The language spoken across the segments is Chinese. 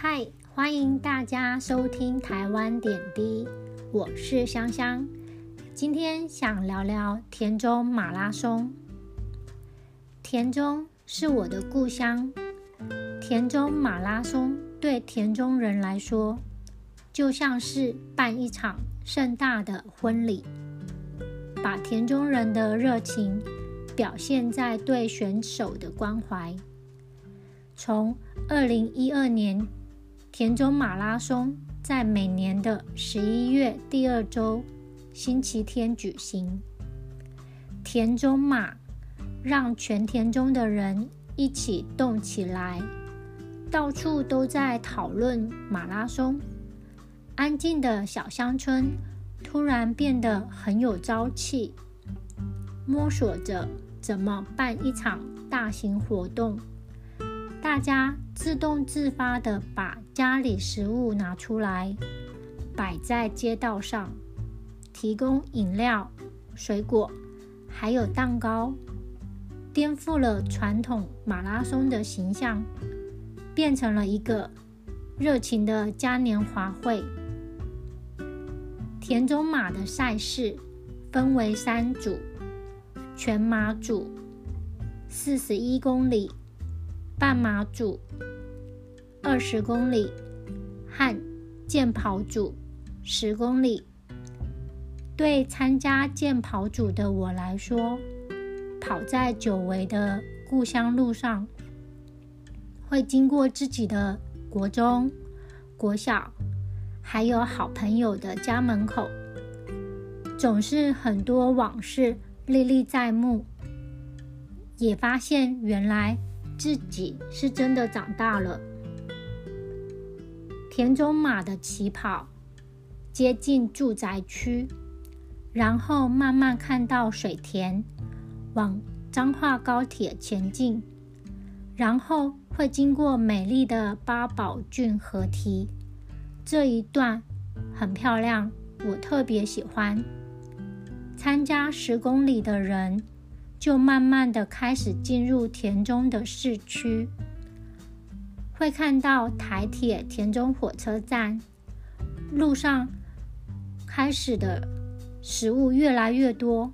嗨，欢迎大家收听台湾点滴，我是香香。今天想聊聊田中马拉松。田中是我的故乡，田中马拉松对田中人来说，就像是办一场盛大的婚礼，把田中人的热情表现在对选手的关怀。从二零一二年，田中马拉松在每年的十一月第二周星期天举行。田中马让全田中的人一起动起来，到处都在讨论马拉松。安静的小乡村突然变得很有朝气，摸索着怎么办一场大型活动。大家自动自发的把家里食物拿出来，摆在街道上，提供饮料、水果，还有蛋糕，颠覆了传统马拉松的形象，变成了一个热情的嘉年华会。田中马的赛事分为三组：全马组，四十一公里。半马组二十公里和健跑组十公里。对参加健跑组的我来说，跑在久违的故乡路上，会经过自己的国中、国小，还有好朋友的家门口，总是很多往事历历在目，也发现原来。自己是真的长大了。田中马的起跑接近住宅区，然后慢慢看到水田往彰化高铁前进，然后会经过美丽的八宝郡河堤，这一段很漂亮，我特别喜欢。参加十公里的人。就慢慢的开始进入田中的市区，会看到台铁田中火车站路上开始的食物越来越多，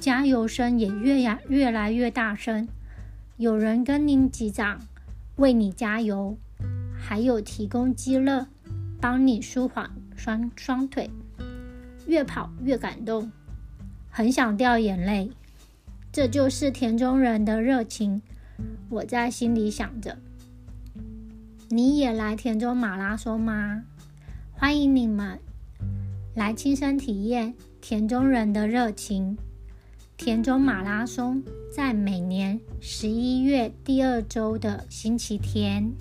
加油声也越呀越来越大声，有人跟您击掌为你加油，还有提供鸡肋帮你舒缓双双腿，越跑越感动，很想掉眼泪。这就是田中人的热情，我在心里想着。你也来田中马拉松吗？欢迎你们来亲身体验田中人的热情。田中马拉松在每年十一月第二周的星期天。